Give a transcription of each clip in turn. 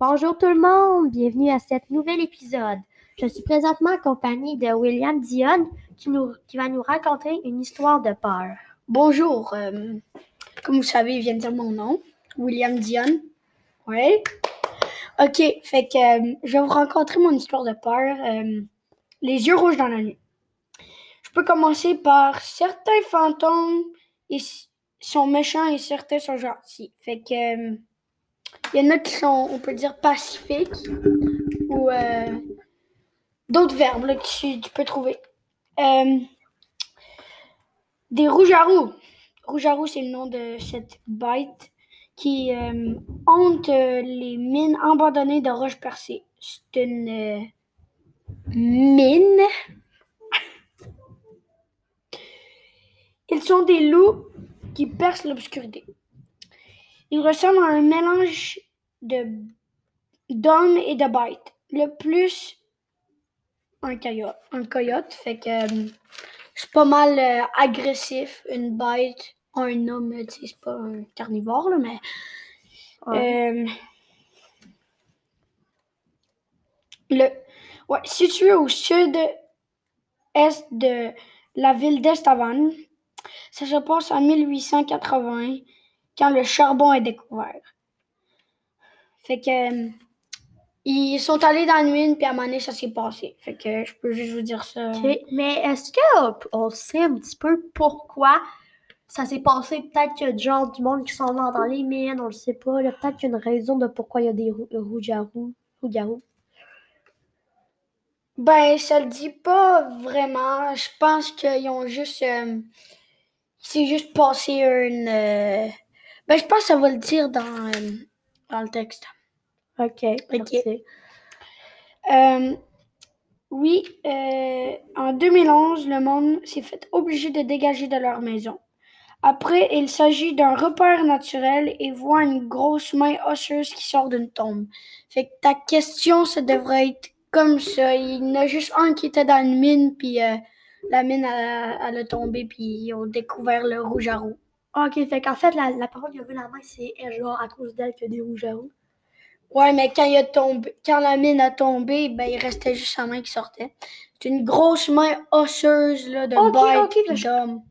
Bonjour tout le monde, bienvenue à cet nouvel épisode. Je suis présentement en compagnie de William Dion qui, va nous raconter une histoire de peur. Bonjour, euh, comme vous savez, il vient de dire mon nom, William Dion. Oui. Ok, fait que euh, je vais vous raconter mon histoire de peur, euh, les yeux rouges dans la nuit. Je peux commencer par certains fantômes sont méchants et certains sont gentils. Fait que il y en a qui sont, on peut dire, pacifiques ou euh, d'autres verbes que tu, peux trouver. Euh, des rouges à roux. Rouge à roux, c'est le nom de cette bête qui euh, hante les mines abandonnées de roches percées. C'est une mine. Ils sont des loups qui percent l'obscurité. Ils ressemblent à un mélange de d'hommes et de bêtes. Le plus un coyote. Un coyote, fait que euh, c'est pas mal euh, agressif. Une bête, un homme, c'est pas un carnivore, là, mais. euh, le, ouais, situé au sud-est de la ville d'Estavan, ça se passe en 1880 quand le charbon est découvert. Fait que. euh, Ils sont allés dans la mine, puis à un moment donné, ça s'est passé. Fait que je peux juste vous dire ça. Ok, Mais est-ce qu'on sait un petit peu pourquoi ça s'est passé? Peut-être qu'il y a du genre du monde qui sont morts dans les mines, on le sait pas. Peut-être qu'il y a une raison de pourquoi il y a des rou- rouges à rouges-à-roux. Ben, ça le dit pas vraiment. Je pense qu'ils ont juste. euh, c'est juste passé une. euh, Ben, je pense que ça va le dire dans, euh, dans le texte. Ok, merci. Euh, oui, euh, en 2011, le monde s'est fait obligé de dégager de leur maison. Après, il s'agit d'un repère naturel et voit une grosse main osseuse qui sort d'une tombe. Fait que ta question, ça devrait être comme ça. Il y en a juste un qui était dans une mine, puis euh, la mine, elle, elle a tombé, puis ils ont découvert le rouge à roux. Ok, fait qu'en fait, la, la parole qui a vu la main, c'est genre à cause d'elle qu'il y a des rouges à roux. Ouais, mais quand, il a tombé, quand la mine a tombé, ben, il restait juste sa main qui sortait. C'est une grosse main osseuse là, de Ok, bête ok, puis je- d'homme.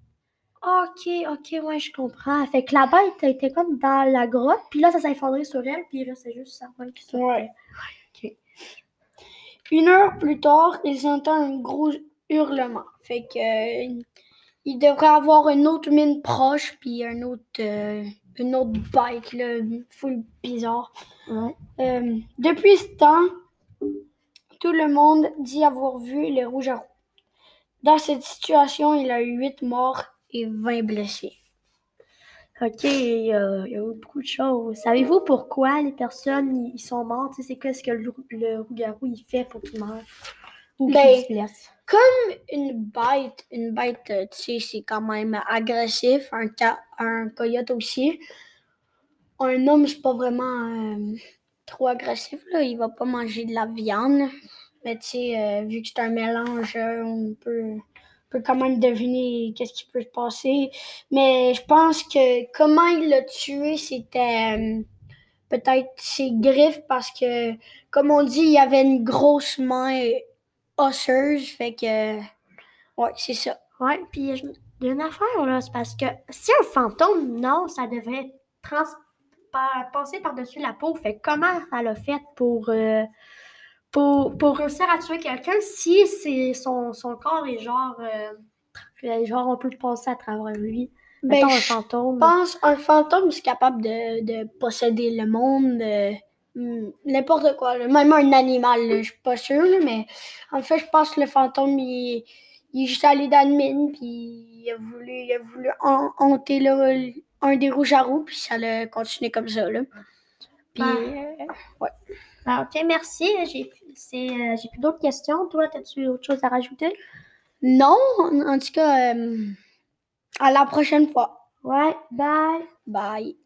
Ok, ok, ouais, je comprends. Fait que la bête était comme dans la grotte, puis là, ça s'est effondré sur elle, puis il restait juste sa main qui sortait. Ouais. Ok. Une heure plus tard, ils entendent un gros hurlement. Fait que euh, il devrait avoir une autre mine proche, puis un autre, euh, une autre bête, là, full bizarre. Ouais. Euh, depuis ce temps, tout le monde dit avoir vu les rouges à roux. Dans cette situation, il a eu 8 morts et 20 blessés. Ok, il y a, il y a eu beaucoup de choses. Savez-vous pourquoi les personnes ils sont mortes? C'est quoi ce que le, le rougarou il fait pour qu'ils meurent? Ou Ben, blessent? Une bête, une bête, euh, tu sais, c'est quand même agressif. Un, ca- un coyote aussi. Un homme, c'est pas vraiment euh, trop agressif, là. Il va pas manger de la viande. Mais tu sais, euh, vu que c'est un mélange, on peut, on peut quand même deviner qu'est-ce qui peut se passer. Mais je pense que comment il l'a tué, c'était euh, peut-être ses griffes parce que, comme on dit, il y avait une grosse main osseuse. Fait que, ouais, c'est ça. Ouais, puis je- il y a une affaire là, c'est parce que si un fantôme, non, ça devrait trans par- passer par-dessus la peau. Fait que comment elle a fait pour, euh, pour, pour réussir à tuer quelqu'un si c'est son, son corps est genre, euh, tra- genre on peut passer à travers lui? Ben, Mettons un fantôme. Je pense un fantôme, c'est capable de, de posséder le monde, euh, n'importe quoi, même un animal, je suis pas sûre, mais en fait, je pense que le fantôme, il, il est juste allé dans une mine, puis il a voulu, il a voulu han- hanter là, un des rouges à roux, puis ça a continué comme ça. Là. Puis, Ben, euh, Ah, ok, merci. J'ai c'est, euh, j'ai plus d'autres questions. Toi, as-tu autre chose à rajouter? non, en, en tout cas, euh, à la prochaine fois. Ouais, bye. Bye.